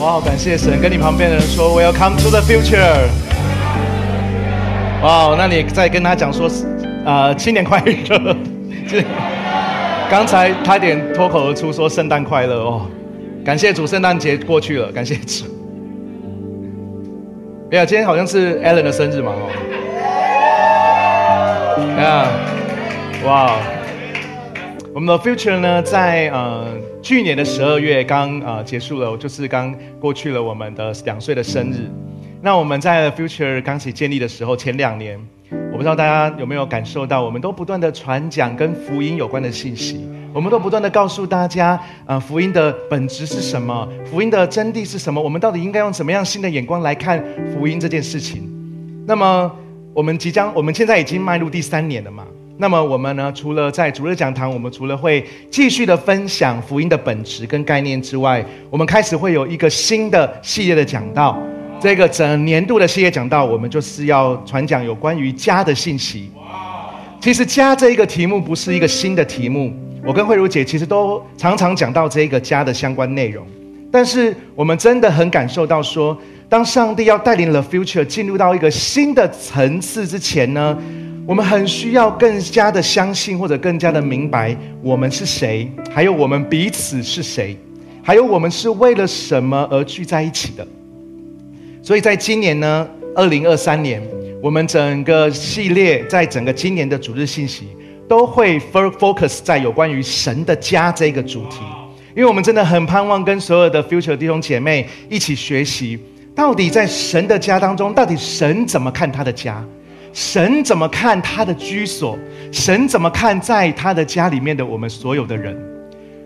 哇，感谢神！跟你旁边的人说，Welcome to the future。哇，那你再跟他讲说，呃，新年快乐。刚才差点脱口而出说圣诞快乐哦，感谢主，圣诞节过去了，感谢主。哎呀，今天好像是 Allen 的生日嘛哦。呀，哇，我们的 future 呢，在呃去年的十二月刚呃结束了，就是刚过去了我们的两岁的生日。那我们在 future 刚起建立的时候，前两年。我不知道大家有没有感受到，我们都不断的传讲跟福音有关的信息，我们都不断的告诉大家，啊，福音的本质是什么？福音的真谛是什么？我们到底应该用什么样新的眼光来看福音这件事情？那么，我们即将，我们现在已经迈入第三年了嘛？那么，我们呢，除了在主日讲堂，我们除了会继续的分享福音的本质跟概念之外，我们开始会有一个新的系列的讲道。这个整年度的系列讲道，我们就是要传讲有关于家的信息。其实家这一个题目不是一个新的题目，我跟慧茹姐其实都常常讲到这个家的相关内容。但是我们真的很感受到说，当上帝要带领了 future 进入到一个新的层次之前呢，我们很需要更加的相信或者更加的明白我们是谁，还有我们彼此是谁，还有我们是为了什么而聚在一起的。所以在今年呢，二零二三年，我们整个系列在整个今年的主日信息都会 focus 在有关于神的家这个主题，因为我们真的很盼望跟所有的 future 弟兄姐妹一起学习，到底在神的家当中，到底神怎么看他的家，神怎么看他的居所，神怎么看在他的家里面的我们所有的人。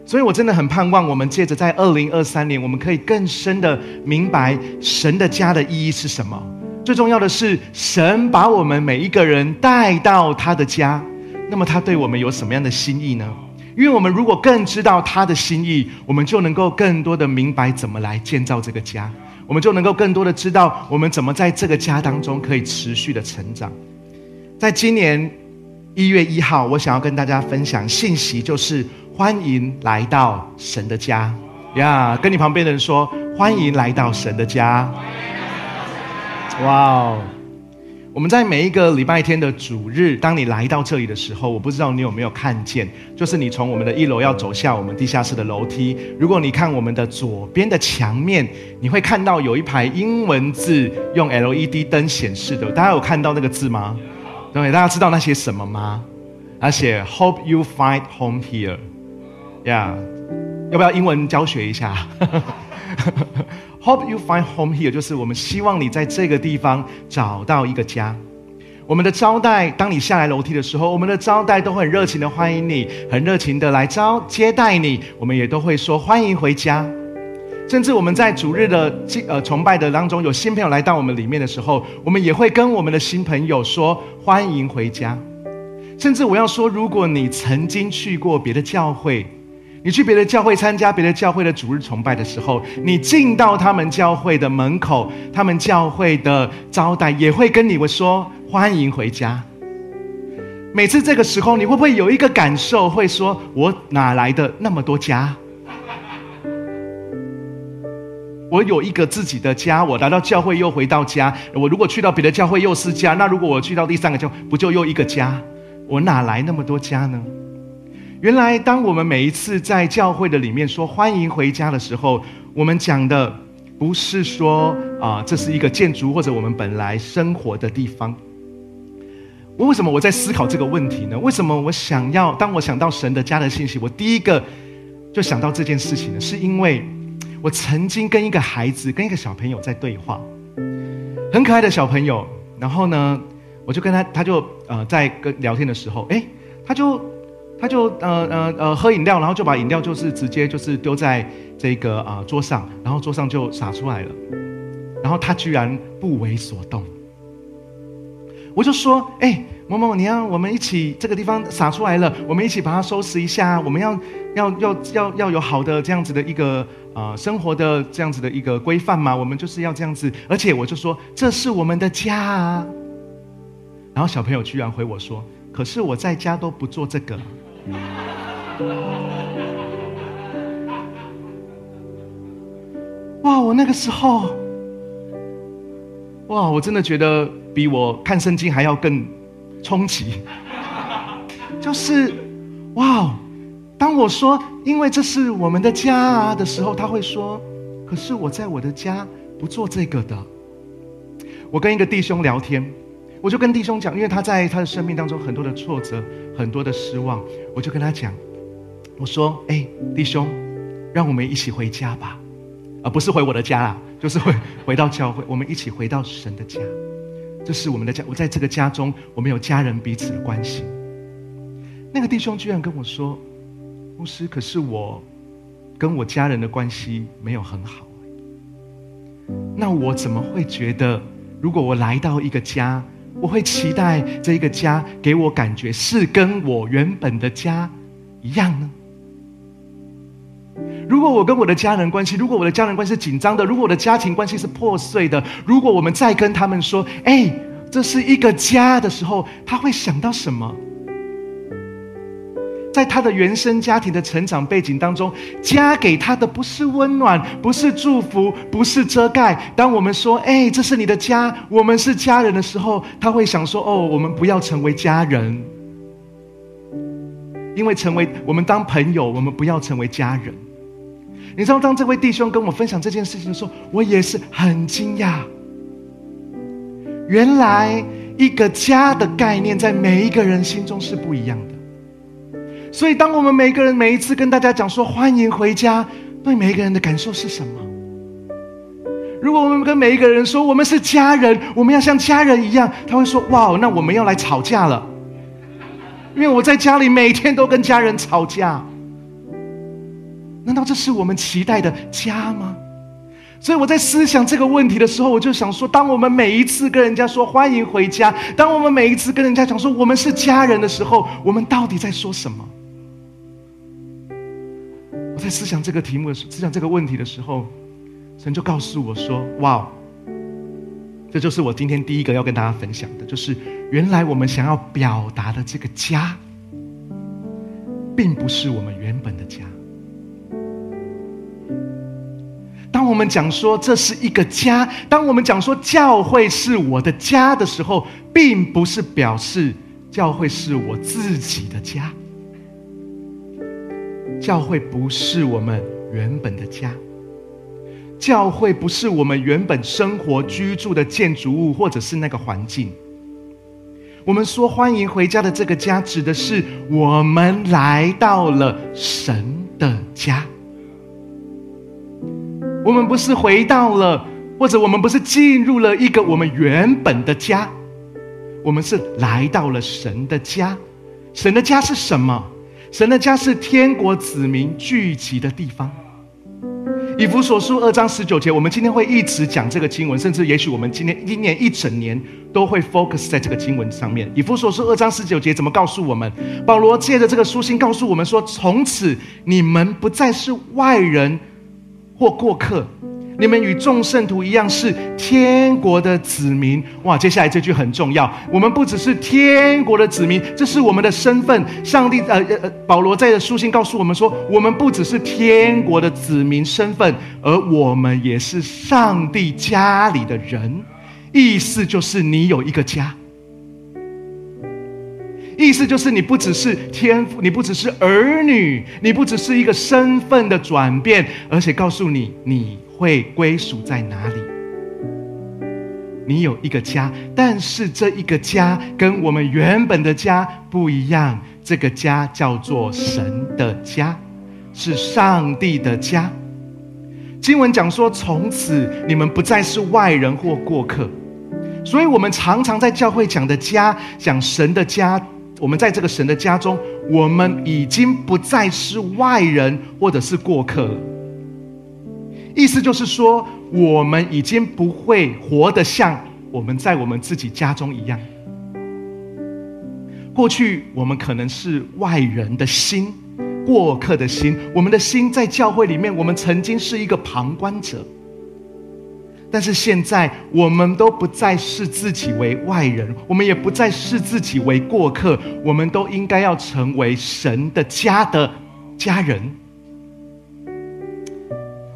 所以，我真的很盼望，我们借着在二零二三年，我们可以更深的明白神的家的意义是什么。最重要的是，神把我们每一个人带到他的家，那么他对我们有什么样的心意呢？因为我们如果更知道他的心意，我们就能够更多的明白怎么来建造这个家，我们就能够更多的知道我们怎么在这个家当中可以持续的成长。在今年一月一号，我想要跟大家分享信息，就是。欢迎来到神的家呀！跟你旁边的人说：“欢迎来到神的家。”哇哦！我们在每一个礼拜天的主日，当你来到这里的时候，我不知道你有没有看见，就是你从我们的一楼要走下我们地下室的楼梯。如果你看我们的左边的墙面，你会看到有一排英文字用 LED 灯显示的。大家有看到那个字吗？对，大家知道那些什么吗？而且 Hope you find home here，yeah。要不要英文教学一下？Hope you find home here，就是我们希望你在这个地方找到一个家。我们的招待，当你下来楼梯的时候，我们的招待都很热情的欢迎你，很热情的来招接待你。我们也都会说欢迎回家。甚至我们在主日的呃崇拜的当中，有新朋友来到我们里面的时候，我们也会跟我们的新朋友说欢迎回家。甚至我要说，如果你曾经去过别的教会，你去别的教会参加别的教会的主日崇拜的时候，你进到他们教会的门口，他们教会的招待也会跟你们说欢迎回家。每次这个时候，你会不会有一个感受，会说我哪来的那么多家？我有一个自己的家，我来到教会又回到家。我如果去到别的教会又是家，那如果我去到第三个教，不就又一个家？我哪来那么多家呢？原来，当我们每一次在教会的里面说欢迎回家的时候，我们讲的不是说啊，这是一个建筑或者我们本来生活的地方。我为什么我在思考这个问题呢？为什么我想要当我想到神的家的信息，我第一个就想到这件事情呢？是因为我曾经跟一个孩子、跟一个小朋友在对话，很可爱的小朋友。然后呢，我就跟他，他就呃在跟聊天的时候，哎，他就。他就呃呃呃喝饮料，然后就把饮料就是直接就是丢在这个啊桌上，然后桌上就洒出来了，然后他居然不为所动。我就说，哎，某某，你要我们一起这个地方洒出来了，我们一起把它收拾一下，我们要要要要要有好的这样子的一个啊生活的这样子的一个规范嘛，我们就是要这样子，而且我就说这是我们的家啊。然后小朋友居然回我说，可是我在家都不做这个。哇，我那个时候，哇，我真的觉得比我看圣经还要更冲击。就是哇，当我说因为这是我们的家啊的时候，他会说，可是我在我的家不做这个的。我跟一个弟兄聊天，我就跟弟兄讲，因为他在他的生命当中很多的挫折，很多的失望，我就跟他讲，我说：“哎，弟兄，让我们一起回家吧，而不是回我的家啦，就是回回到教会，我们一起回到神的家，这是我们的家。我在这个家中，我们有家人彼此的关系。”那个弟兄居然跟我说：“牧师，可是我跟我家人的关系没有很好，那我怎么会觉得？”如果我来到一个家，我会期待这一个家给我感觉是跟我原本的家一样呢？如果我跟我的家人关系，如果我的家人关系是紧张的，如果我的家庭关系是破碎的，如果我们再跟他们说“哎，这是一个家”的时候，他会想到什么？在他的原生家庭的成长背景当中，家给他的不是温暖，不是祝福，不是遮盖。当我们说“哎，这是你的家，我们是家人”的时候，他会想说：“哦，我们不要成为家人，因为成为我们当朋友，我们不要成为家人。”你知道，当这位弟兄跟我分享这件事情的时候，我也是很惊讶。原来一个家的概念，在每一个人心中是不一样的。所以，当我们每个人每一次跟大家讲说“欢迎回家”，对每一个人的感受是什么？如果我们跟每一个人说我们是家人，我们要像家人一样，他会说：“哇，那我们要来吵架了。”因为我在家里每天都跟家人吵架。难道这是我们期待的家吗？所以我在思想这个问题的时候，我就想说：当我们每一次跟人家说“欢迎回家”，当我们每一次跟人家讲说我们是家人的时候，我们到底在说什么？在思想这个题目的时，思想这个问题的时候，神就告诉我说：“哇，这就是我今天第一个要跟大家分享的，就是原来我们想要表达的这个家，并不是我们原本的家。当我们讲说这是一个家，当我们讲说教会是我的家的时候，并不是表示教会是我自己的家。”教会不是我们原本的家，教会不是我们原本生活居住的建筑物，或者是那个环境。我们说欢迎回家的这个家，指的是我们来到了神的家。我们不是回到了，或者我们不是进入了一个我们原本的家，我们是来到了神的家。神的家是什么？神的家是天国子民聚集的地方。以弗所书二章十九节，我们今天会一直讲这个经文，甚至也许我们今天一年一整年都会 focus 在这个经文上面。以弗所书二章十九节怎么告诉我们？保罗借着这个书信告诉我们说：从此你们不再是外人或过客。你们与众圣徒一样是天国的子民哇！接下来这句很重要，我们不只是天国的子民，这是我们的身份。上帝呃呃，保罗在的书信告诉我们说，我们不只是天国的子民身份，而我们也是上帝家里的人。意思就是你有一个家，意思就是你不只是天赋，你不只是儿女，你不只是一个身份的转变，而且告诉你你。会归属在哪里？你有一个家，但是这一个家跟我们原本的家不一样。这个家叫做神的家，是上帝的家。经文讲说，从此你们不再是外人或过客。所以，我们常常在教会讲的家，讲神的家。我们在这个神的家中，我们已经不再是外人或者是过客了。意思就是说，我们已经不会活得像我们在我们自己家中一样。过去我们可能是外人的心、过客的心，我们的心在教会里面，我们曾经是一个旁观者。但是现在，我们都不再视自己为外人，我们也不再视自己为过客，我们都应该要成为神的家的家人。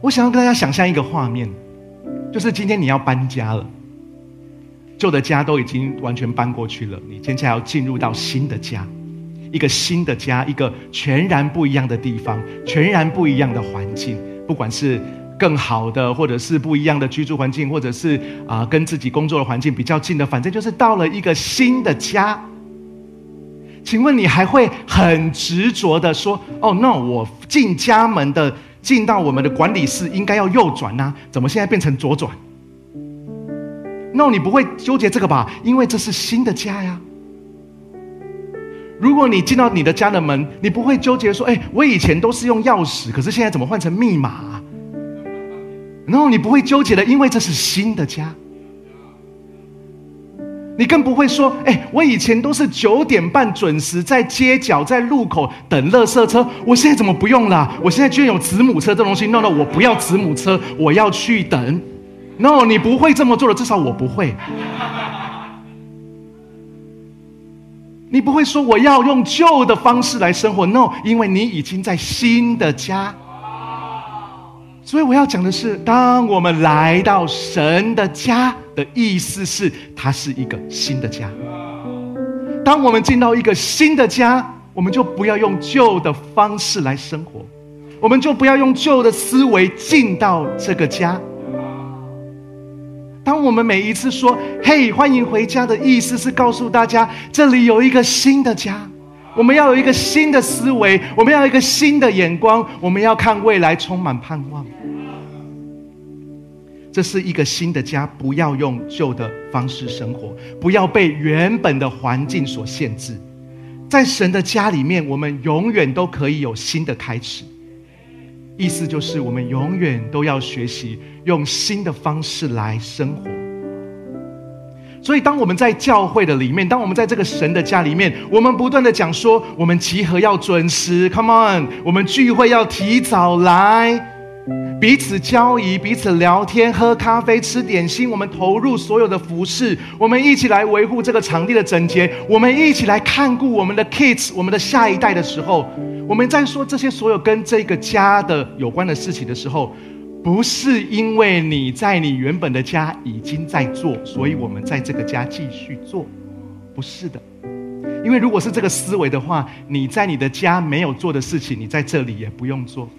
我想要跟大家想象一个画面，就是今天你要搬家了，旧的家都已经完全搬过去了，你接下来要进入到新的家，一个新的家，一个全然不一样的地方，全然不一样的环境，不管是更好的，或者是不一样的居住环境，或者是啊跟自己工作的环境比较近的，反正就是到了一个新的家。请问你还会很执着的说：“哦，no，我进家门的，进到我们的管理室应该要右转呐，怎么现在变成左转？”no，你不会纠结这个吧？因为这是新的家呀。如果你进到你的家的门，你不会纠结说：“哎，我以前都是用钥匙，可是现在怎么换成密码？” no，你不会纠结的，因为这是新的家。你更不会说，哎，我以前都是九点半准时在街角、在路口等垃圾车，我现在怎么不用了？我现在居然有子母车这东西，no no，我不要子母车，我要去等。no，你不会这么做的，至少我不会。你不会说我要用旧的方式来生活，no，因为你已经在新的家。所以我要讲的是，当我们来到神的家的意思是，它是一个新的家。当我们进到一个新的家，我们就不要用旧的方式来生活，我们就不要用旧的思维进到这个家。当我们每一次说“嘿，欢迎回家”的意思是告诉大家，这里有一个新的家。我们要有一个新的思维，我们要一个新的眼光，我们要看未来，充满盼望。这是一个新的家，不要用旧的方式生活，不要被原本的环境所限制。在神的家里面，我们永远都可以有新的开始。意思就是，我们永远都要学习用新的方式来生活。所以，当我们在教会的里面，当我们在这个神的家里面，我们不断的讲说，我们集合要准时，Come on，我们聚会要提早来，彼此交谊，彼此聊天，喝咖啡，吃点心，我们投入所有的服饰，我们一起来维护这个场地的整洁，我们一起来看顾我们的 kids，我们的下一代的时候，我们在说这些所有跟这个家的有关的事情的时候。不是因为你在你原本的家已经在做，所以我们在这个家继续做，不是的。因为如果是这个思维的话，你在你的家没有做的事情，你在这里也不用做。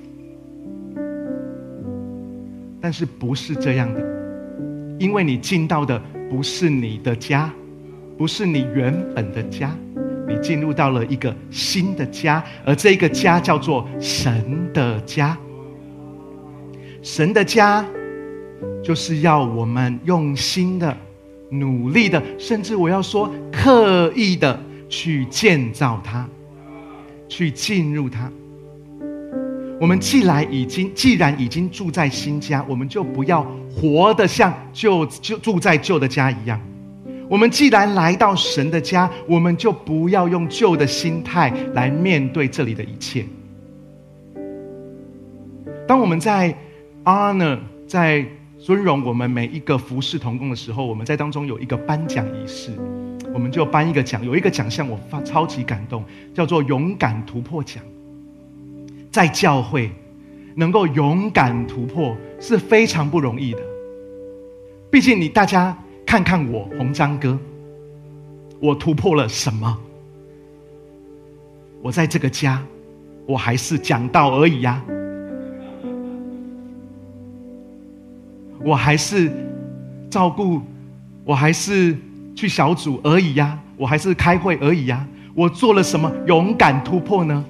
但是不是这样的？因为你进到的不是你的家，不是你原本的家，你进入到了一个新的家，而这个家叫做神的家。神的家，就是要我们用心的、努力的，甚至我要说刻意的去建造它，去进入它。我们既然已经既然已经住在新家，我们就不要活得像旧就住在旧的家一样。我们既然来到神的家，我们就不要用旧的心态来面对这里的一切。当我们在 honor 在尊荣我们每一个服侍同工的时候，我们在当中有一个颁奖仪式，我们就颁一个奖，有一个奖项我发超级感动，叫做勇敢突破奖。在教会能够勇敢突破是非常不容易的，毕竟你大家看看我红章哥，我突破了什么？我在这个家，我还是讲道而已呀。我还是照顾，我还是去小组而已呀，我还是开会而已呀。我做了什么勇敢突破呢？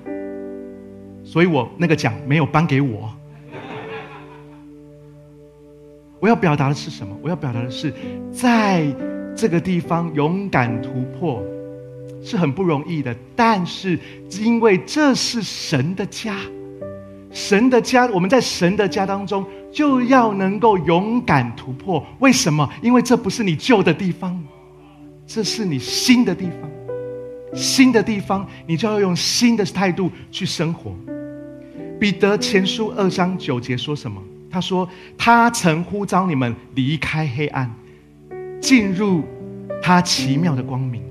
所以我那个奖没有颁给我。我要表达的是什么？我要表达的是，在这个地方勇敢突破是很不容易的，但是因为这是神的家。神的家，我们在神的家当中就要能够勇敢突破。为什么？因为这不是你旧的地方，这是你新的地方。新的地方，你就要用新的态度去生活。彼得前书二章九节说什么？他说：“他曾呼召你们离开黑暗，进入他奇妙的光明。”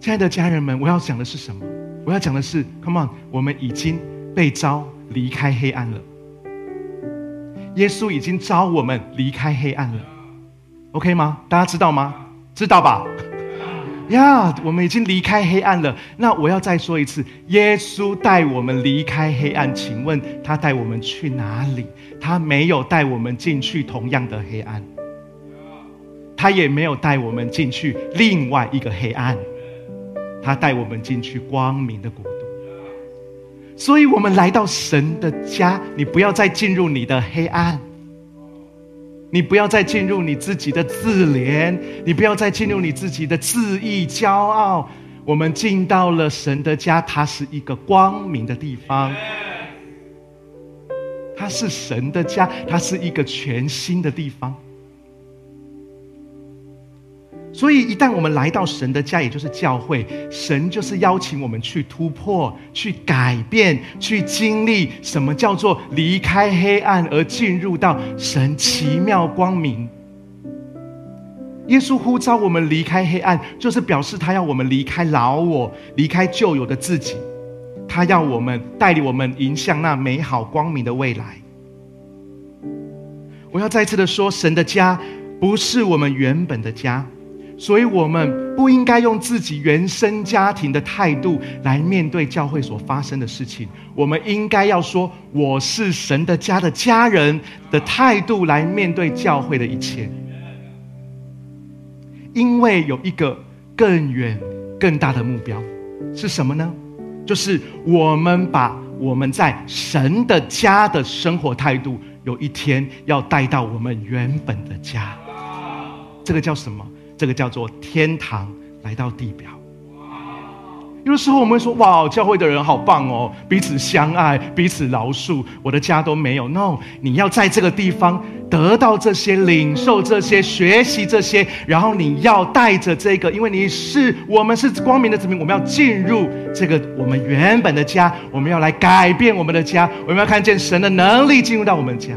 亲爱的家人们，我要讲的是什么？我要讲的是，Come on，我们已经被招离开黑暗了，耶稣已经招我们离开黑暗了，OK 吗？大家知道吗？知道吧？呀，我们已经离开黑暗了。那我要再说一次，耶稣带我们离开黑暗。请问他带我们去哪里？他没有带我们进去同样的黑暗，他也没有带我们进去另外一个黑暗，他带我们进去光明的国度。所以，我们来到神的家，你不要再进入你的黑暗。你不要再进入你自己的自怜，你不要再进入你自己的自意、骄傲。我们进到了神的家，它是一个光明的地方，它是神的家，它是一个全新的地方。所以，一旦我们来到神的家，也就是教会，神就是邀请我们去突破、去改变、去经历什么叫做离开黑暗而进入到神奇妙光明。耶稣呼召我们离开黑暗，就是表示他要我们离开老我，离开旧有的自己，他要我们带领我们迎向那美好光明的未来。我要再次的说，神的家不是我们原本的家。所以，我们不应该用自己原生家庭的态度来面对教会所发生的事情。我们应该要说：“我是神的家的家人”的态度来面对教会的一切。因为有一个更远、更大的目标，是什么呢？就是我们把我们在神的家的生活态度，有一天要带到我们原本的家。这个叫什么？这个叫做天堂来到地表。有的时候我们会说：“哇，教会的人好棒哦，彼此相爱，彼此饶恕。”我的家都没有。No，你要在这个地方得到这些，领受这些，学习这些，然后你要带着这个，因为你是我们是光明的子民，我们要进入这个我们原本的家，我们要来改变我们的家，我们要看见神的能力进入到我们家。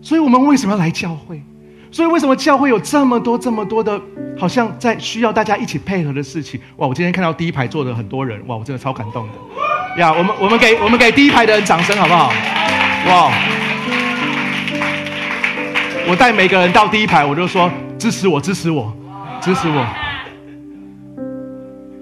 所以，我们为什么要来教会？所以，为什么教会有这么多、这么多的，好像在需要大家一起配合的事情？哇！我今天看到第一排坐的很多人，哇！我真的超感动的。呀，我们我们给我们给第一排的人掌声好不好？哇！我带每个人到第一排，我就说支持我，支持我，支持我。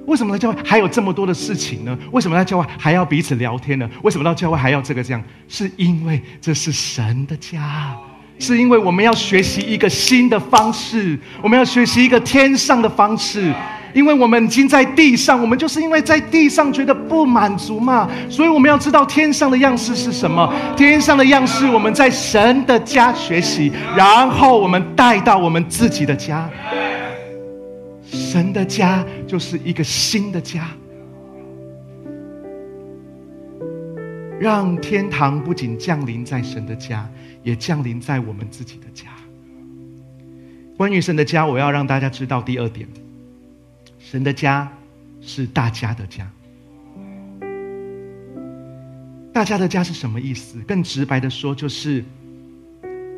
为什么在教会还有这么多的事情呢？为什么在教会还要彼此聊天呢？为什么到教会还要这个这样？是因为这是神的家。是因为我们要学习一个新的方式，我们要学习一个天上的方式，因为我们已经在地上，我们就是因为在地上觉得不满足嘛，所以我们要知道天上的样式是什么。天上的样式，我们在神的家学习，然后我们带到我们自己的家。神的家就是一个新的家，让天堂不仅降临在神的家。也降临在我们自己的家。关于神的家，我要让大家知道第二点：神的家是大家的家。大家的家是什么意思？更直白的说，就是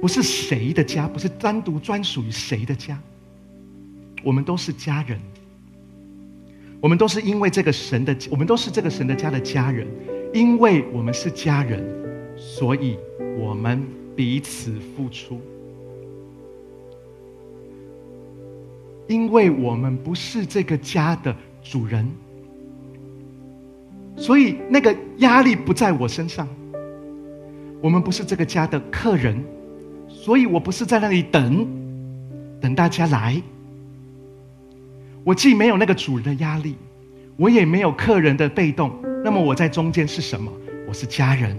不是谁的家，不是单独专属于谁的家。我们都是家人，我们都是因为这个神的，我们都是这个神的家的家人。因为我们是家人，所以我们。彼此付出，因为我们不是这个家的主人，所以那个压力不在我身上。我们不是这个家的客人，所以我不是在那里等，等大家来。我既没有那个主人的压力，我也没有客人的被动。那么我在中间是什么？我是家人。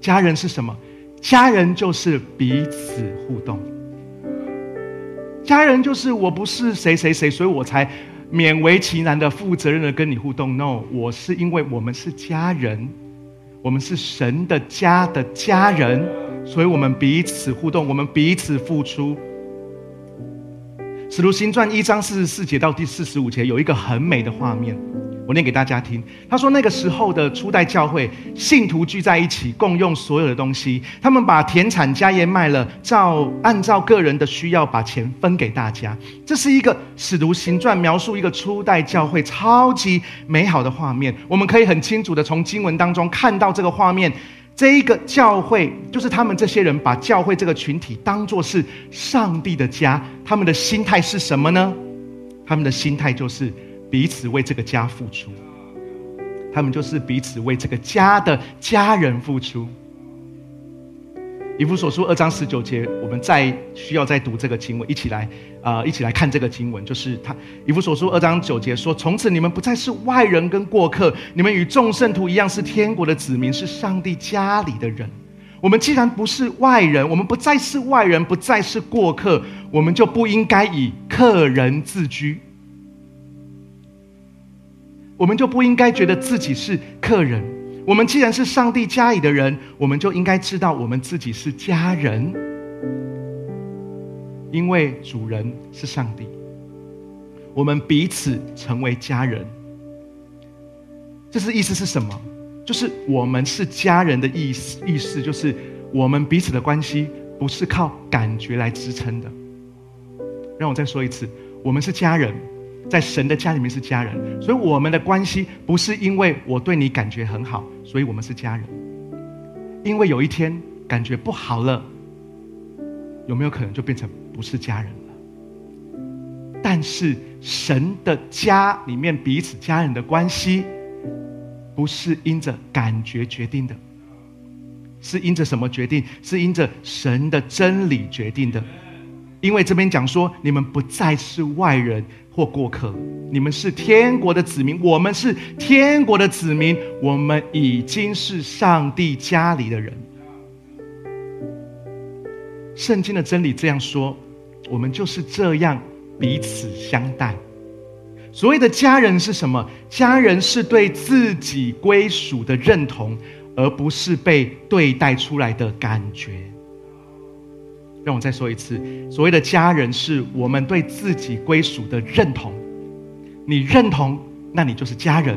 家人是什么？家人就是彼此互动。家人就是我不是谁谁谁，所以我才勉为其难的负责任的跟你互动。No，我是因为我们是家人，我们是神的家的家人，所以我们彼此互动，我们彼此付出。使徒行传一章四十四节到第四十五节有一个很美的画面，我念给大家听。他说，那个时候的初代教会信徒聚在一起，共用所有的东西。他们把田产家业卖了，照按照个人的需要把钱分给大家。这是一个使徒行传描述一个初代教会超级美好的画面。我们可以很清楚的从经文当中看到这个画面。这一个教会就是他们这些人把教会这个群体当作是上帝的家。他们的心态是什么呢？他们的心态就是。彼此为这个家付出，他们就是彼此为这个家的家人付出。以弗所书二章十九节，我们再需要再读这个经文，一起来啊，一起来看这个经文。就是他以弗所书二章九节说：“从此你们不再是外人跟过客，你们与众圣徒一样，是天国的子民，是上帝家里的人。我们既然不是外人，我们不再是外人，不再是过客，我们就不应该以客人自居。”我们就不应该觉得自己是客人。我们既然是上帝家里的人，我们就应该知道我们自己是家人，因为主人是上帝。我们彼此成为家人，这是意思是什么？就是我们是家人的意思，意思就是我们彼此的关系不是靠感觉来支撑的。让我再说一次，我们是家人。在神的家里面是家人，所以我们的关系不是因为我对你感觉很好，所以我们是家人。因为有一天感觉不好了，有没有可能就变成不是家人了？但是神的家里面彼此家人的关系，不是因着感觉决定的，是因着什么决定？是因着神的真理决定的。因为这边讲说，你们不再是外人。或过客，你们是天国的子民，我们是天国的子民，我们已经是上帝家里的人。圣经的真理这样说，我们就是这样彼此相待。所谓的家人是什么？家人是对自己归属的认同，而不是被对待出来的感觉。让我再说一次，所谓的家人是我们对自己归属的认同。你认同，那你就是家人，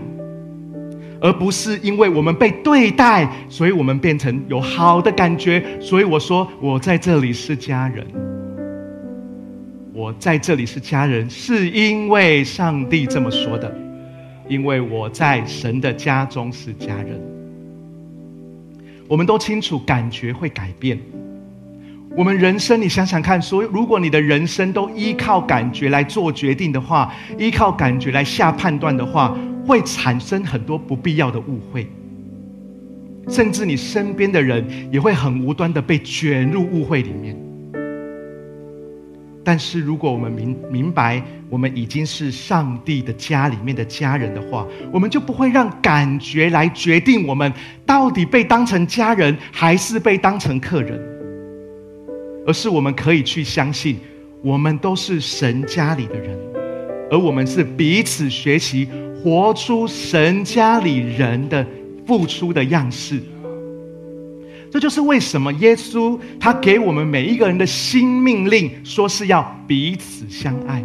而不是因为我们被对待，所以我们变成有好的感觉。所以我说，我在这里是家人。我在这里是家人，是因为上帝这么说的，因为我在神的家中是家人。我们都清楚，感觉会改变。我们人生，你想想看，所以如果你的人生都依靠感觉来做决定的话，依靠感觉来下判断的话，会产生很多不必要的误会，甚至你身边的人也会很无端的被卷入误会里面。但是如果我们明明白，我们已经是上帝的家里面的家人的话，我们就不会让感觉来决定我们到底被当成家人，还是被当成客人。而是我们可以去相信，我们都是神家里的人，而我们是彼此学习，活出神家里人的付出的样式。这就是为什么耶稣他给我们每一个人的新命令，说是要彼此相爱。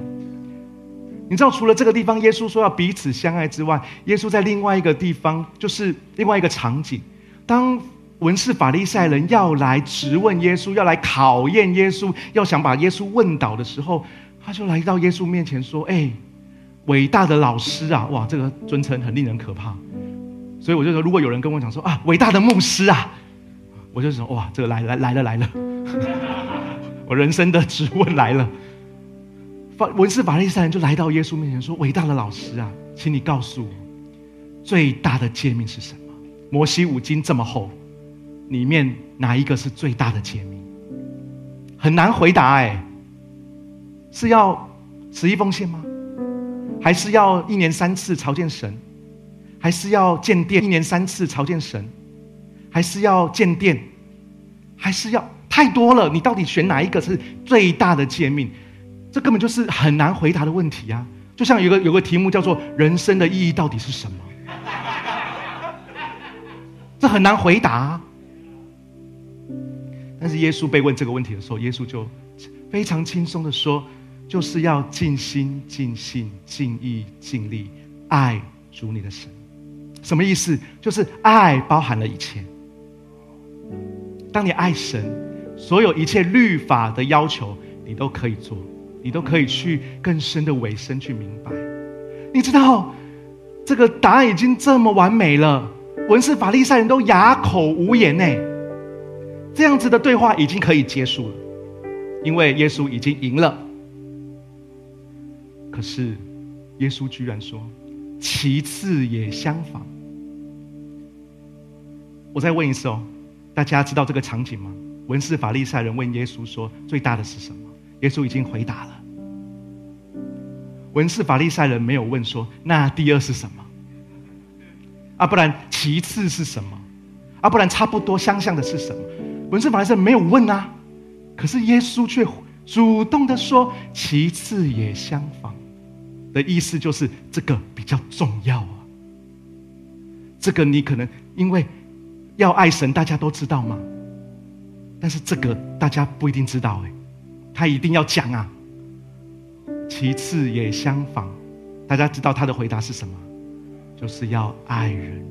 你知道，除了这个地方耶稣说要彼此相爱之外，耶稣在另外一个地方，就是另外一个场景，当。文士法利赛人要来质问耶稣，要来考验耶稣，要想把耶稣问倒的时候，他就来到耶稣面前说：“哎，伟大的老师啊，哇，这个尊称很令人可怕。”所以我就说，如果有人跟我讲说：“啊，伟大的牧师啊！”我就说：“哇，这个来来来了来了，我人生的质问来了。”法文士法利赛人就来到耶稣面前说：“伟大的老师啊，请你告诉我，最大的诫命是什么？摩西五经这么厚。”里面哪一个是最大的诫命？很难回答哎。是要十一奉献吗？还是要一年三次朝见神？还是要建殿一年三次朝见神？还是要建殿？还是要太多了？你到底选哪一个是最大的诫命？这根本就是很难回答的问题啊！就像有个有个题目叫做“人生的意义到底是什么”，这很难回答。但是耶稣被问这个问题的时候，耶稣就非常轻松的说：“就是要尽心、尽性、尽意、尽力爱主你的神。什么意思？就是爱包含了一切。当你爱神，所有一切律法的要求，你都可以做，你都可以去更深的尾声去明白。你知道，这个答案已经这么完美了，文士法利赛人都哑口无言呢。这样子的对话已经可以结束了，因为耶稣已经赢了。可是，耶稣居然说：“其次也相仿。”我再问一次哦，大家知道这个场景吗？文士法利赛人问耶稣说：“最大的是什么？”耶稣已经回答了。文士法利赛人没有问说：“那第二是什么？”啊，不然其次是什么？啊，不然差不多相像的是什么？文士法利赛没有问啊，可是耶稣却主动的说：“其次也相仿。”的意思就是这个比较重要啊。这个你可能因为。要爱神，大家都知道吗？但是这个大家不一定知道哎，他一定要讲啊。其次也相仿，大家知道他的回答是什么？就是要爱人。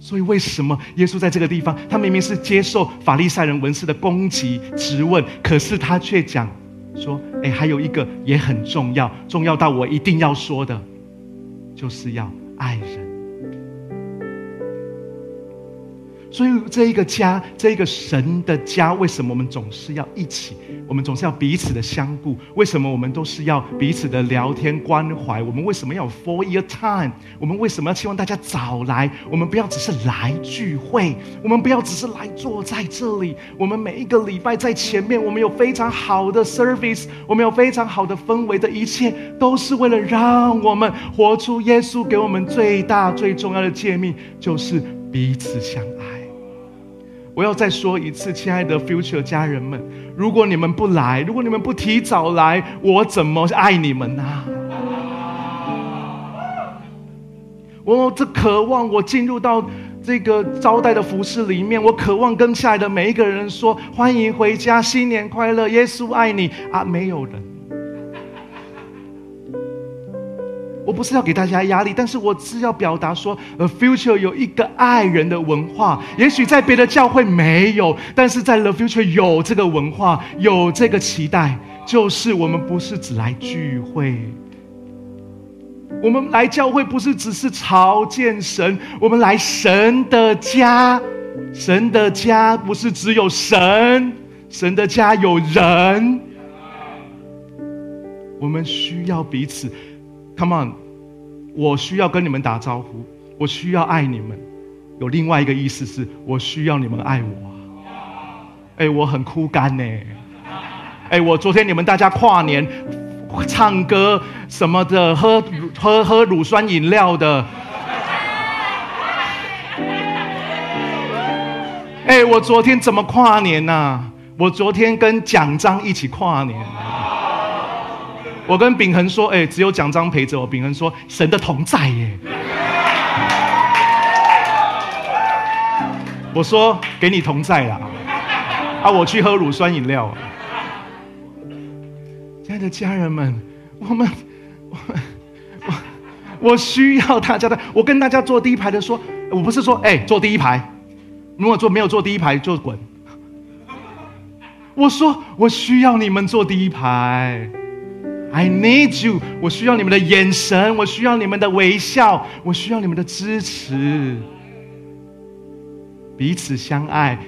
所以为什么耶稣在这个地方，他明明是接受法利赛人文士的攻击质问，可是他却讲说：“哎，还有一个也很重要，重要到我一定要说的，就是要爱人。”所以，这一个家，这一个神的家，为什么我们总是要一起？我们总是要彼此的相顾。为什么我们都是要彼此的聊天关怀？我们为什么要 for your time？我们为什么要期望大家早来？我们不要只是来聚会，我们不要只是来坐在这里。我们每一个礼拜在前面，我们有非常好的 service，我们有非常好的氛围的一切，都是为了让我们活出耶稣给我们最大最重要的诫命，就是彼此相爱。我要再说一次，亲爱的 Future 家人们，如果你们不来，如果你们不提早来，我怎么爱你们呢？我这渴望，我进入到这个招待的服饰里面，我渴望跟下来的每一个人说：欢迎回家，新年快乐，耶稣爱你啊！没有人。我不是要给大家压力，但是我是要表达说，The Future 有一个爱人的文化，也许在别的教会没有，但是在 The Future 有这个文化，有这个期待，就是我们不是只来聚会，我们来教会不是只是朝见神，我们来神的家，神的家不是只有神，神的家有人，我们需要彼此。Come on，我需要跟你们打招呼，我需要爱你们。有另外一个意思是，我需要你们爱我。哎，我很枯干呢。哎，我昨天你们大家跨年唱歌什么的，喝喝喝乳酸饮料的。哎，我昨天怎么跨年呢？我昨天跟蒋章一起跨年。我跟秉恒说：“哎，只有奖章陪着我。”秉恒说：“神的同在耶。”我说：“给你同在啦。”啊，我去喝乳酸饮料。亲爱的家人们，我们，我，我，我需要大家的。我跟大家坐第一排的说：“我不是说，哎，坐第一排。如果坐没有坐第一排就滚。”我说：“我需要你们坐第一排。” I need you，我需要你们的眼神，我需要你们的微笑，我需要你们的支持。彼此相爱，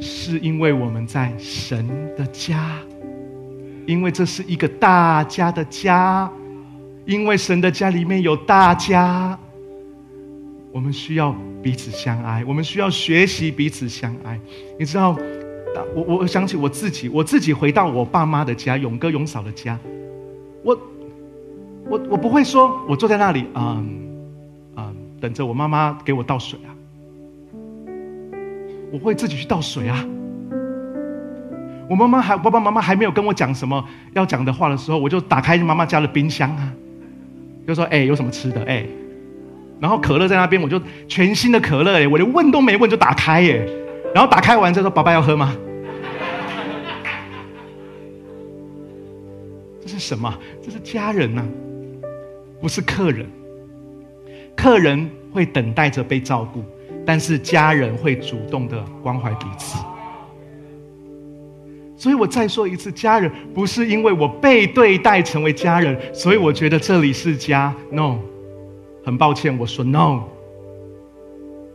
是因为我们在神的家，因为这是一个大家的家，因为神的家里面有大家，我们需要彼此相爱，我们需要学习彼此相爱。你知道，我我想起我自己，我自己回到我爸妈的家，勇哥勇嫂的家。我，我我不会说，我坐在那里，嗯，嗯，等着我妈妈给我倒水啊。我会自己去倒水啊。我妈妈还爸爸妈妈还没有跟我讲什么要讲的话的时候，我就打开妈妈家的冰箱啊，就说：“哎，有什么吃的？哎。”然后可乐在那边，我就全新的可乐，哎，我连问都没问就打开，哎，然后打开完之后说：“爸爸要喝吗？”是什么？这是家人呐！不是客人。客人会等待着被照顾，但是家人会主动的关怀彼此。所以我再说一次，家人不是因为我被对待成为家人，所以我觉得这里是家。No，很抱歉，我说 No，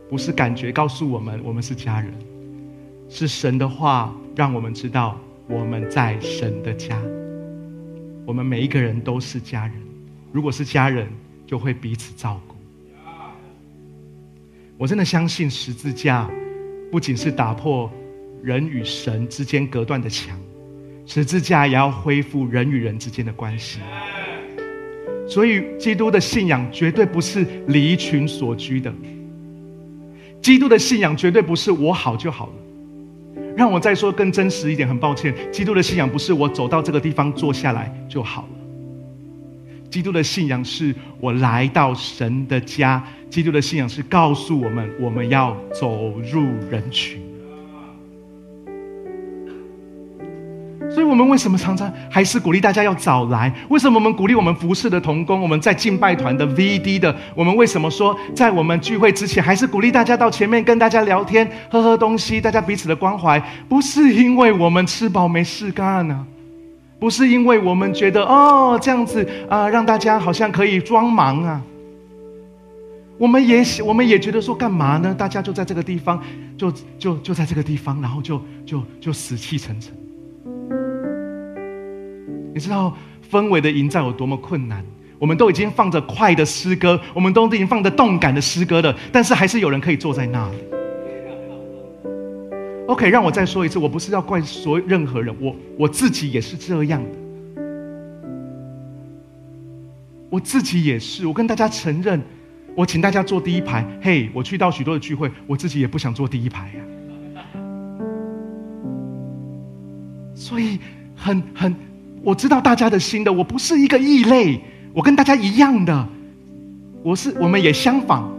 不是感觉告诉我们我们是家人，是神的话让我们知道我们在神的家。我们每一个人都是家人，如果是家人，就会彼此照顾。我真的相信十字架不仅是打破。人与神之间隔断的墙，十字架也要恢复人与人之间的关系。所以，基督的信仰绝对不是离群所居的。基督的信仰绝对不是我好就好了。让我再说更真实一点，很抱歉，基督的信仰不是我走到这个地方坐下来就好了。基督的信仰是我来到神的家。基督的信仰是告诉我们，我们要走入人群。所以我们为什么常常还是鼓励大家要早来？为什么我们鼓励我们服侍的童工，我们在敬拜团的 VD 的，我们为什么说在我们聚会之前，还是鼓励大家到前面跟大家聊天、喝喝东西，大家彼此的关怀？不是因为我们吃饱没事干呢，不是因为我们觉得哦这样子啊，让大家好像可以装忙啊。我们也我们也觉得说干嘛呢？大家就在这个地方，就就就在这个地方，然后就就就死气沉沉。你知道氛围的营造有多么困难？我们都已经放着快的诗歌，我们都已经放着动感的诗歌了，但是还是有人可以坐在那里。OK，让我再说一次，我不是要怪所任何人，我我自己也是这样的，我自己也是。我跟大家承认，我请大家坐第一排。嘿，我去到许多的聚会，我自己也不想坐第一排呀。所以很很。我知道大家的心的，我不是一个异类，我跟大家一样的，我是我们也相仿，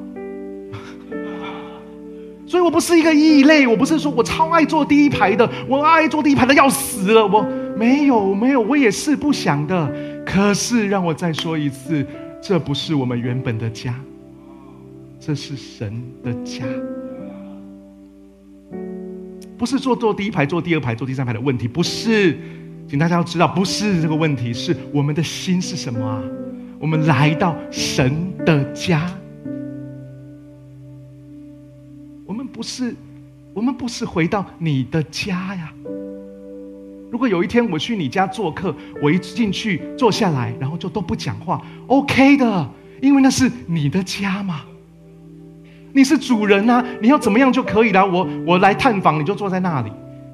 所以我不是一个异类，我不是说我超爱坐第一排的，我爱坐第一排的要死了，我没有没有，我也是不想的。可是让我再说一次，这不是我们原本的家，这是神的家，不是坐坐第一排、坐第二排、坐第三排的问题，不是。请大家要知道，不是这个问题，是我们的心是什么啊？我们来到神的家，我们不是，我们不是回到你的家呀。如果有一天我去你家做客，我一进去坐下来，然后就都不讲话，OK 的，因为那是你的家嘛。你是主人啊，你要怎么样就可以了。我我来探访，你就坐在那里。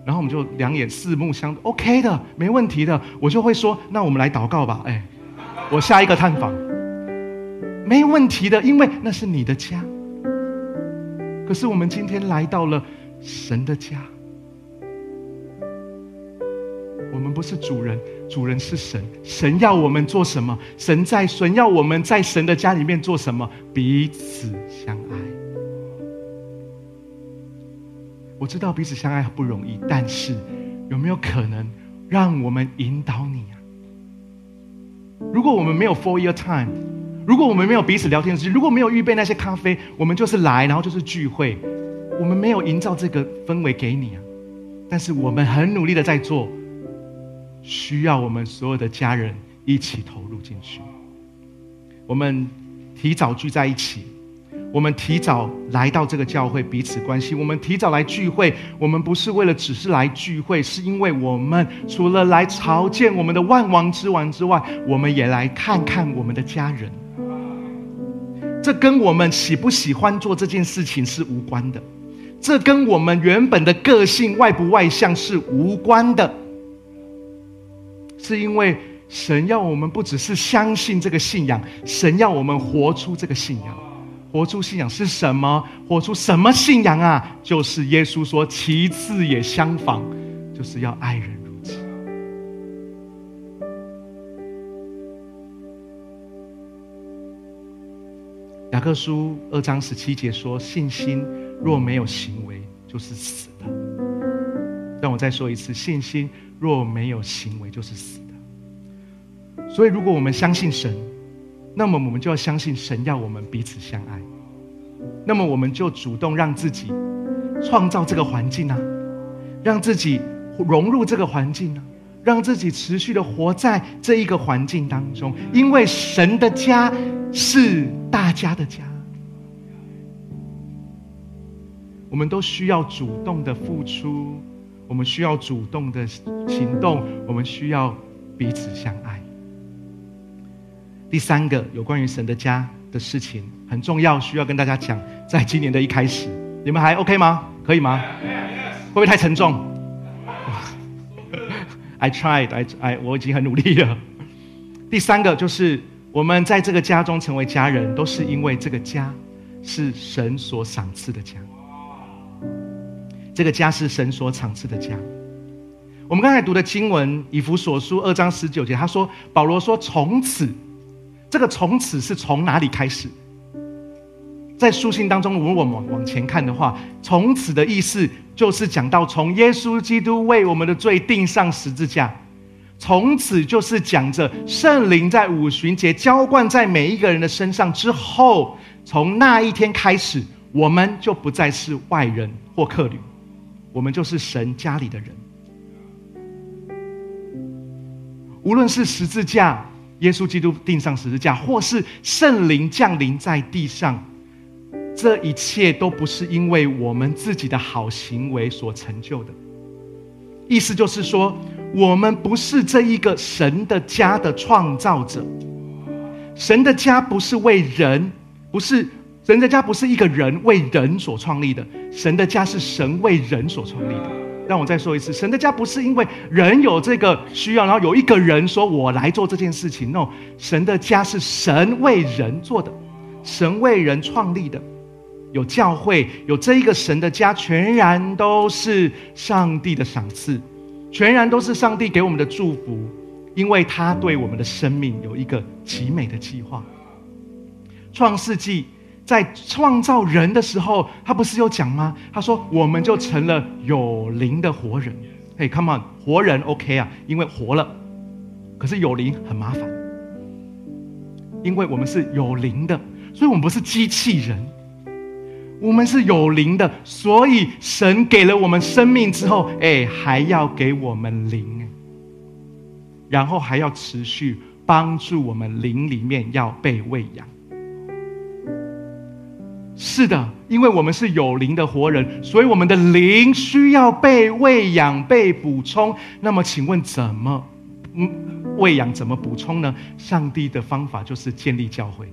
然后我们就两眼四目相，OK 的，没问题的。我就会说，那我们来祷告吧。哎，我下一个探访，没问题的，因为那是你的家。可是我们今天来到了神的家，我们不是主人，主人是神。神要我们做什么？神在神要我们在神的家里面做什么？彼此相爱。知道彼此相爱不容易，但是有没有可能让我们引导你啊？如果我们没有 for your time，如果我们没有彼此聊天时间，如果没有预备那些咖啡，我们就是来，然后就是聚会，我们没有营造这个氛围给你啊。但是我们很努力的在做，需要我们所有的家人一起投入进去。我们提早聚在一起。我们提早来到这个教会，彼此关心。我们提早来聚会，我们不是为了只是来聚会，是因为我们除了来朝见我们的万王之王之外，我们也来看看我们的家人。这跟我们喜不喜欢做这件事情是无关的，这跟我们原本的个性外不外向是无关的，是因为神要我们不只是相信这个信仰，神要我们活出这个信仰。活出信仰是什么？活出什么信仰啊？就是耶稣说，其次也相仿，就是要爱人如己。雅各书二章十七节说：“信心若没有行为，就是死的。”让我再说一次：信心若没有行为，就是死的。所以，如果我们相信神，那么我们就要相信神要我们彼此相爱。那么我们就主动让自己创造这个环境啊，让自己融入这个环境啊，让自己持续的活在这一个环境当中。因为神的家是大家的家，我们都需要主动的付出，我们需要主动的行动，我们需要彼此相爱。第三个有关于神的家的事情很重要，需要跟大家讲。在今年的一开始，你们还 OK 吗？可以吗？会不会太沉重？I tried, I I 我已经很努力了。第三个就是我们在这个家中成为家人，都是因为这个家是神所赏赐的家。这个家是神所赏赐的家。我们刚才读的经文以弗所书二章十九节，他说保罗说从此。这个从此是从哪里开始？在书信当中，如果我们往往前看的话，从此的意思就是讲到从耶稣基督为我们的罪钉上十字架，从此就是讲着圣灵在五旬节浇灌在每一个人的身上之后，从那一天开始，我们就不再是外人或客旅，我们就是神家里的人。无论是十字架。耶稣基督钉上十字架，或是圣灵降临在地上，这一切都不是因为我们自己的好行为所成就的。意思就是说，我们不是这一个神的家的创造者。神的家不是为人，不是神的家不是一个人为人所创立的。神的家是神为人所创立的。让我再说一次，神的家不是因为人有这个需要，然后有一个人说我来做这件事情。no，神的家是神为人做的，神为人创立的，有教会，有这一个神的家，全然都是上帝的赏赐，全然都是上帝给我们的祝福，因为他对我们的生命有一个极美的计划。创世纪。在创造人的时候，他不是有讲吗？他说：“我们就成了有灵的活人。”嘿，Come on，活人 OK 啊，因为活了。可是有灵很麻烦，因为我们是有灵的，所以我们不是机器人，我们是有灵的。所以神给了我们生命之后，哎，还要给我们灵，然后还要持续帮助我们灵里面要被喂养。是的，因为我们是有灵的活人，所以我们的灵需要被喂养、被补充。那么，请问怎么嗯喂养、怎么补充呢？上帝的方法就是建立教会。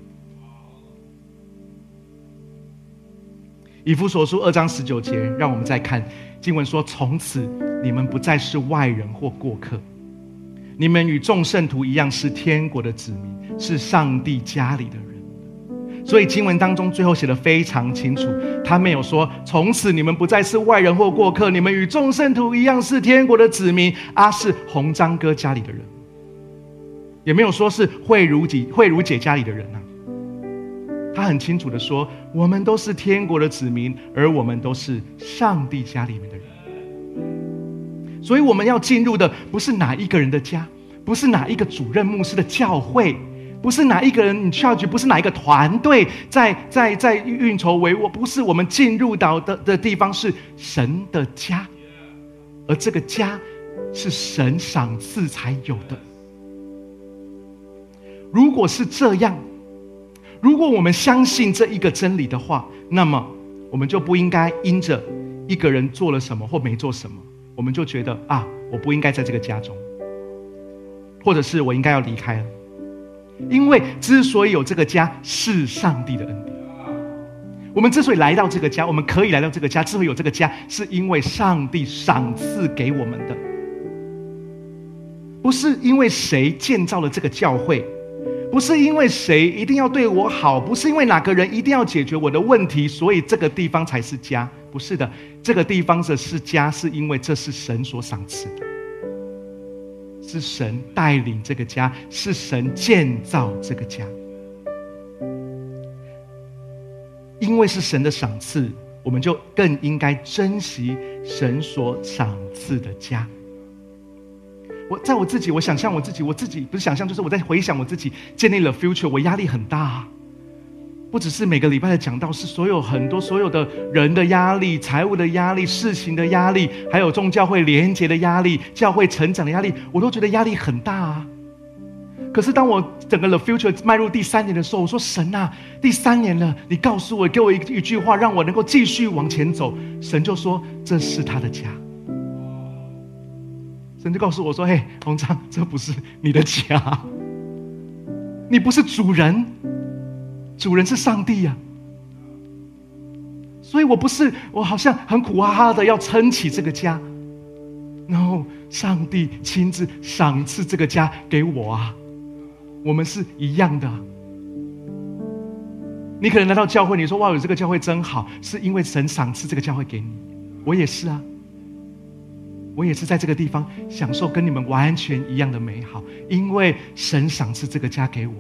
以弗所书二章十九节，让我们再看经文说：“从此你们不再是外人或过客，你们与众圣徒一样，是天国的子民，是上帝家里的人。”所以经文当中最后写的非常清楚，他没有说从此你们不再是外人或过客，你们与众圣徒一样是天国的子民，啊，是红章哥家里的人，也没有说是慧如姐慧如姐家里的人呐。他很清楚的说，我们都是天国的子民，而我们都是上帝家里面的人。所以我们要进入的不是哪一个人的家，不是哪一个主任牧师的教会。不是哪一个人，你需要去；不是哪一个团队在在在运筹帷幄。不是我们进入到的的地方，是神的家，而这个家是神赏赐才有的。如果是这样，如果我们相信这一个真理的话，那么我们就不应该因着一个人做了什么或没做什么，我们就觉得啊，我不应该在这个家中，或者是我应该要离开了。因为之所以有这个家，是上帝的恩典。我们之所以来到这个家，我们可以来到这个家，之所以有这个家，是因为上帝赏赐给我们的，不是因为谁建造了这个教会，不是因为谁一定要对我好，不是因为哪个人一定要解决我的问题，所以这个地方才是家。不是的，这个地方的是家，是因为这是神所赏赐的。是神带领这个家，是神建造这个家。因为是神的赏赐，我们就更应该珍惜神所赏赐的家。我在我自己，我想象我自己，我自己不是想象，就是我在回想我自己建立了 future，我压力很大。不只是每个礼拜的讲道，是所有很多所有的人的压力、财务的压力、事情的压力，还有众教会连接的压力、教会成长的压力，我都觉得压力很大啊。可是当我整个 the future 迈入第三年的时候，我说神啊，第三年了，你告诉我，给我一一句话，让我能够继续往前走。神就说这是他的家。神就告诉我说：“嘿，洪章，这不是你的家，你不是主人。”主人是上帝呀，所以我不是我好像很苦哈哈的要撑起这个家，然后上帝亲自赏赐这个家给我啊，我们是一样的。你可能来到教会，你说哇，有这个教会真好，是因为神赏赐这个教会给你，我也是啊，我也是在这个地方享受跟你们完全一样的美好，因为神赏赐这个家给我。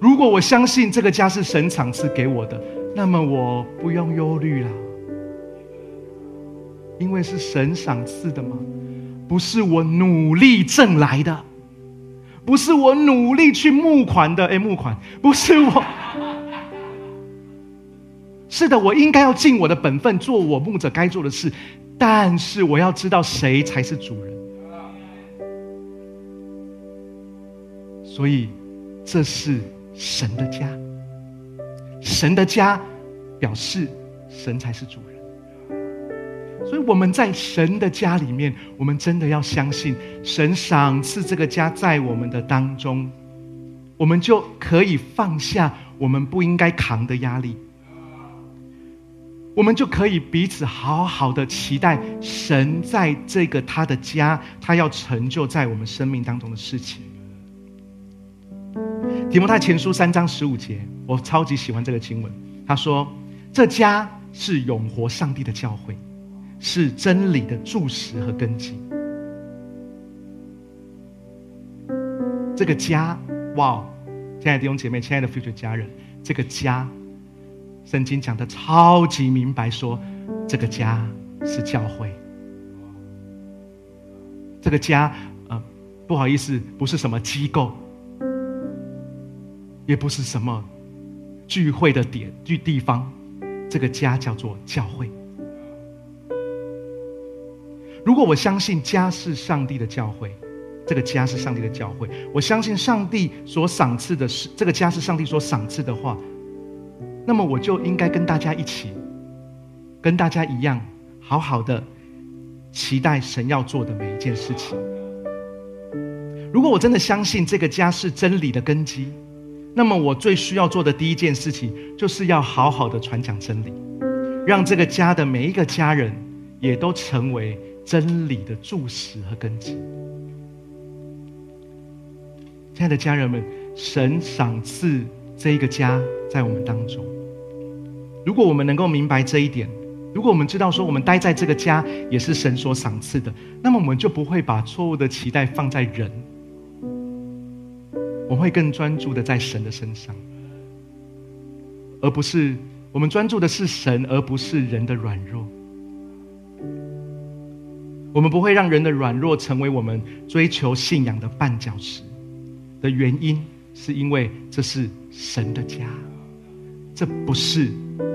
如果我相信这个家是神赏赐给我的，那么我不用忧虑了，因为是神赏赐的嘛，不是我努力挣来的，不是我努力去募款的。哎，募款不是我，是的，我应该要尽我的本分，做我牧者该做的事，但是我要知道谁才是主人，所以这是。神的家，神的家，表示神才是主人。所以我们在神的家里面，我们真的要相信神赏赐这个家在我们的当中，我们就可以放下我们不应该扛的压力，我们就可以彼此好好的期待神在这个他的家，他要成就在我们生命当中的事情。提摩太前书三章十五节，我超级喜欢这个经文。他说：“这家是永活上帝的教会，是真理的柱石和根基。”这个家，哇！亲爱的弟兄姐妹，亲爱的 future 家人，这个家，圣经讲的超级明白，说这个家是教会。这个家，呃，不好意思，不是什么机构。也不是什么聚会的点聚地方，这个家叫做教会。如果我相信家是上帝的教会，这个家是上帝的教会，我相信上帝所赏赐的是这个家是上帝所赏赐的话，那么我就应该跟大家一起，跟大家一样，好好的期待神要做的每一件事情。如果我真的相信这个家是真理的根基。那么我最需要做的第一件事情，就是要好好的传讲真理，让这个家的每一个家人也都成为真理的柱石和根基。亲爱的家人们，神赏赐这一个家在我们当中。如果我们能够明白这一点，如果我们知道说我们待在这个家也是神所赏赐的，那么我们就不会把错误的期待放在人。我们会更专注的在神的身上，而不是我们专注的是神，而不是人的软弱。我们不会让人的软弱成为我们追求信仰的绊脚石的原因，是因为这是神的家，这不是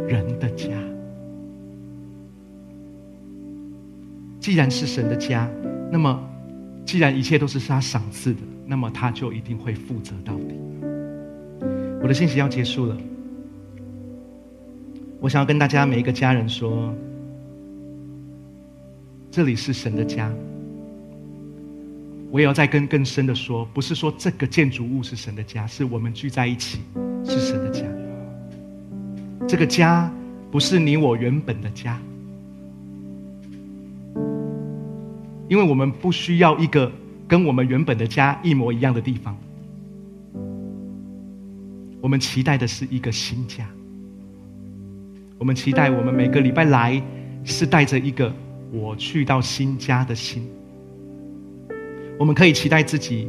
人的家。既然是神的家，那么既然一切都是他赏赐的。那么他就一定会负责到底。我的信息要结束了，我想要跟大家每一个家人说，这里是神的家。我也要再跟更深的说，不是说这个建筑物是神的家，是我们聚在一起是神的家。这个家不是你我原本的家，因为我们不需要一个。跟我们原本的家一模一样的地方，我们期待的是一个新家。我们期待我们每个礼拜来是带着一个我去到新家的心。我们可以期待自己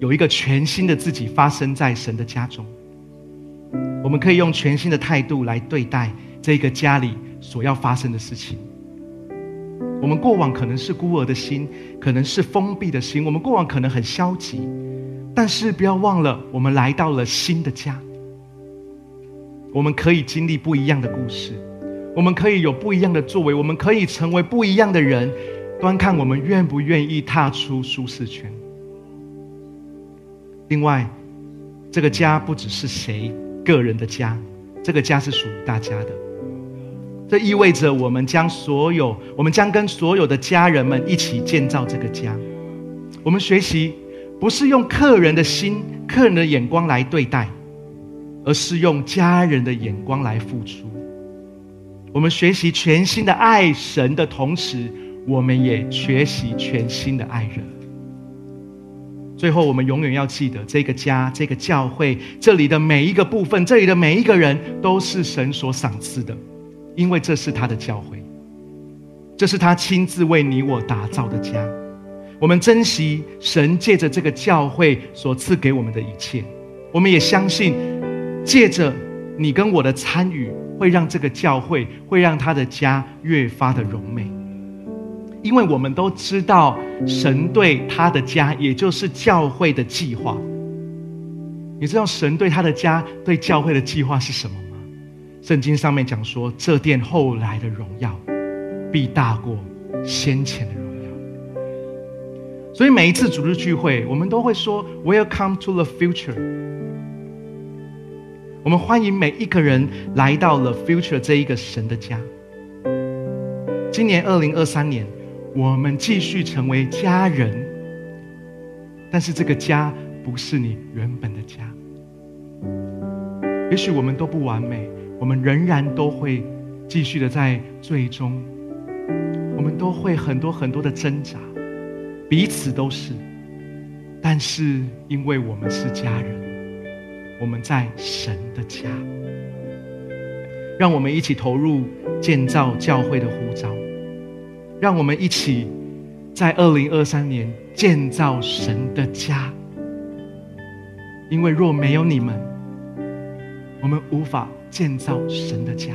有一个全新的自己发生在神的家中。我们可以用全新的态度来对待这个家里所要发生的事情。我们过往可能是孤儿的心，可能是封闭的心，我们过往可能很消极，但是不要忘了，我们来到了新的家。我们可以经历不一样的故事，我们可以有不一样的作为，我们可以成为不一样的人。端看我们愿不愿意踏出舒适圈。另外，这个家不只是谁个人的家，这个家是属于大家的。这意味着我们将所有，我们将跟所有的家人们一起建造这个家。我们学习不是用客人的心、客人的眼光来对待。而是用家人的眼光来付出。我们学习全新的爱神的同时，我们也学习全新的爱人。最后，我们永远要记得，这个家、这个教会、这里的每一个部分、这里的每一个人，都是神所赏赐的，因为这是他的教会，这是他亲自为你我打造的家。我们珍惜神借着这个教会所赐给我们的一切，我们也相信。借着你跟我的参与，会让这个教会，会让他的家越发的荣美。因为我们都知道神对他的家，也就是教会的计划。你知道神对他的家、对教会的计划是什么？圣经上面讲说，这殿后来的荣耀，必大过先前的荣耀。所以每一次主日聚会，我们都会说：“Welcome to the future。”我们欢迎每一个人来到了 Future 这一个神的家。今年二零二三年，我们继续成为家人，但是这个家不是你原本的家。也许我们都不完美，我们仍然都会继续的在最终，我们都会很多很多的挣扎，彼此都是，但是因为我们是家人。我们在神的家，让我们一起投入建造教会的呼召，让我们一起在二零二三年建造神的家。因为若没有你们，我们无法建造神的家。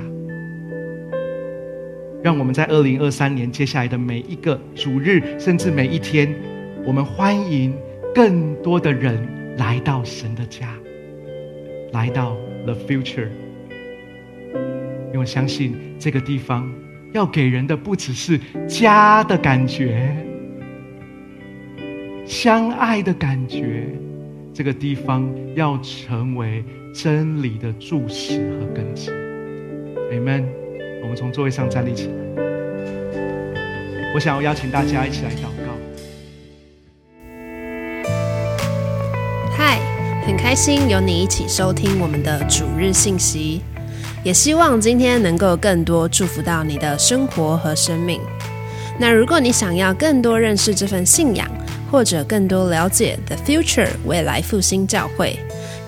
让我们在二零二三年接下来的每一个主日，甚至每一天，我们欢迎更多的人来到神的家。来到 the future，因为我相信这个地方要给人的不只是家的感觉、相爱的感觉，这个地方要成为真理的注释和根基。Amen。我们从座位上站立起来，我想要邀请大家一起来祷告。嗨很开心有你一起收听我们的主日信息，也希望今天能够更多祝福到你的生活和生命。那如果你想要更多认识这份信仰，或者更多了解 The Future 未来复兴教会，